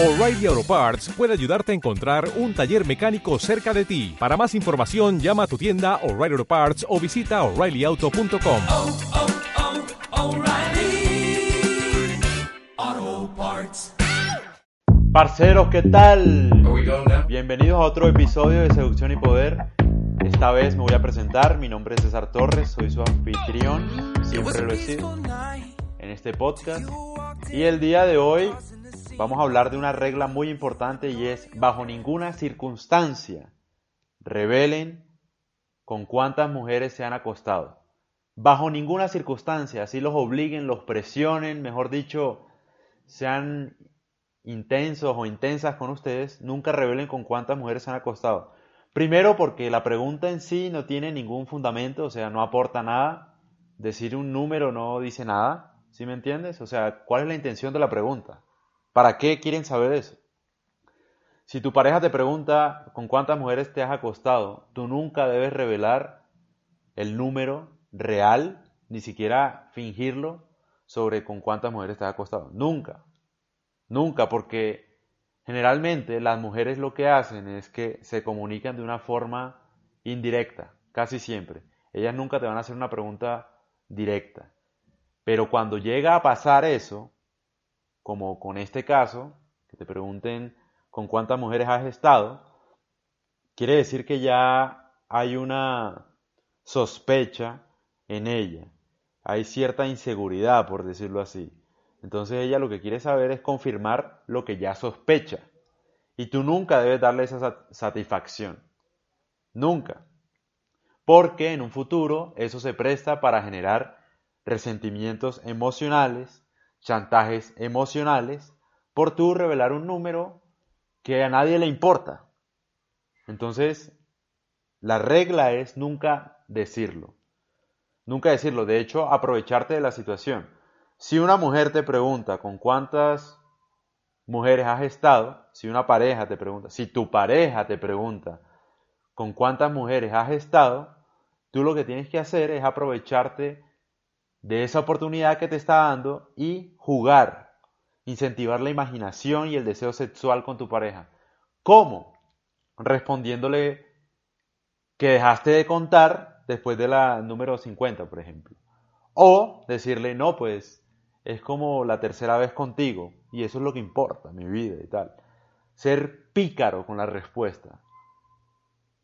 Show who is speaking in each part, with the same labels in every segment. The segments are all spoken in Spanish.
Speaker 1: O'Reilly Auto Parts puede ayudarte a encontrar un taller mecánico cerca de ti. Para más información, llama a tu tienda O'Reilly Auto Parts o visita oreillyauto.com.
Speaker 2: oh, oh, Parts.
Speaker 3: Parceros, ¿qué tal? Bienvenidos a otro episodio de Seducción y Poder. Esta vez me voy a presentar, mi nombre es César Torres, soy su anfitrión, siempre lo he sido, en este podcast. Y el día de hoy vamos a hablar de una regla muy importante y es, bajo ninguna circunstancia, revelen con cuántas mujeres se han acostado. Bajo ninguna circunstancia, así los obliguen, los presionen, mejor dicho, sean intensos o intensas con ustedes, nunca revelen con cuántas mujeres se han acostado. Primero porque la pregunta en sí no tiene ningún fundamento, o sea, no aporta nada. Decir un número no dice nada, ¿sí me entiendes? O sea, ¿cuál es la intención de la pregunta? ¿Para qué quieren saber eso? Si tu pareja te pregunta con cuántas mujeres te has acostado, tú nunca debes revelar el número real, ni siquiera fingirlo sobre con cuántas mujeres te has acostado. Nunca. Nunca, porque generalmente las mujeres lo que hacen es que se comunican de una forma indirecta, casi siempre. Ellas nunca te van a hacer una pregunta directa. Pero cuando llega a pasar eso, como con este caso, que te pregunten con cuántas mujeres has estado, quiere decir que ya hay una sospecha en ella. Hay cierta inseguridad, por decirlo así. Entonces ella lo que quiere saber es confirmar lo que ya sospecha. Y tú nunca debes darle esa sat- satisfacción. Nunca. Porque en un futuro eso se presta para generar resentimientos emocionales, chantajes emocionales, por tú revelar un número que a nadie le importa. Entonces, la regla es nunca decirlo. Nunca decirlo. De hecho, aprovecharte de la situación. Si una mujer te pregunta con cuántas mujeres has estado, si una pareja te pregunta, si tu pareja te pregunta con cuántas mujeres has estado, tú lo que tienes que hacer es aprovecharte de esa oportunidad que te está dando y jugar, incentivar la imaginación y el deseo sexual con tu pareja. ¿Cómo? Respondiéndole que dejaste de contar después de la número 50, por ejemplo. O decirle, no, pues es como la tercera vez contigo y eso es lo que importa, mi vida y tal. Ser pícaro con la respuesta.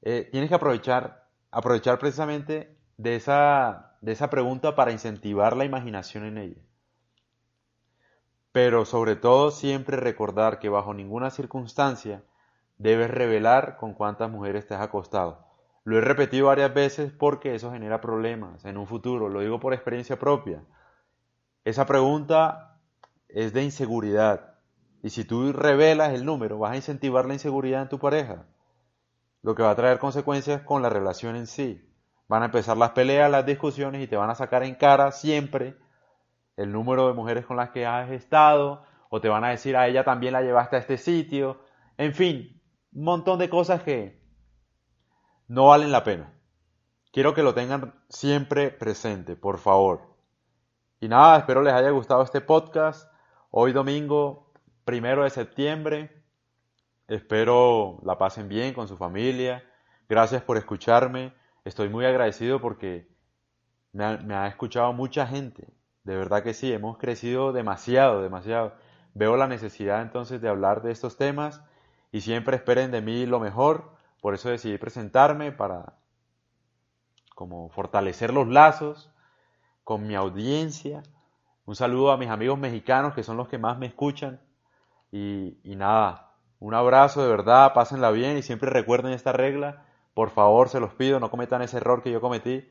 Speaker 3: Eh, tienes que aprovechar, aprovechar precisamente de esa, de esa pregunta para incentivar la imaginación en ella. Pero sobre todo siempre recordar que bajo ninguna circunstancia debes revelar con cuántas mujeres te has acostado. Lo he repetido varias veces porque eso genera problemas en un futuro, lo digo por experiencia propia. Esa pregunta es de inseguridad y si tú revelas el número vas a incentivar la inseguridad en tu pareja, lo que va a traer consecuencias con la relación en sí. Van a empezar las peleas, las discusiones y te van a sacar en cara siempre el número de mujeres con las que has estado o te van a decir a ella también la llevaste a este sitio. En fin, un montón de cosas que no valen la pena. Quiero que lo tengan siempre presente, por favor. Y nada, espero les haya gustado este podcast. Hoy domingo, primero de septiembre. Espero la pasen bien con su familia. Gracias por escucharme. Estoy muy agradecido porque me ha, escuchado mucha gente. De verdad que sí, hemos crecido demasiado, demasiado. Veo la necesidad entonces de hablar de estos temas y siempre esperen de mí lo mejor. Por eso decidí presentarme para como fortalecer los lazos con mi audiencia. Un saludo a mis amigos mexicanos que son los que más me escuchan. Y, y nada, un abrazo de verdad, pásenla bien y siempre recuerden esta regla. Por favor, se los pido, no cometan ese error que yo cometí.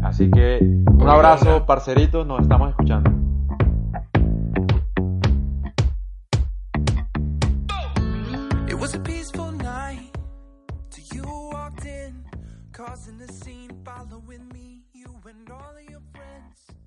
Speaker 3: Así que un abrazo, parceritos, nos estamos escuchando.
Speaker 2: It was a peaceful night till you walked in, causing a scene, following me, you and all of your friends.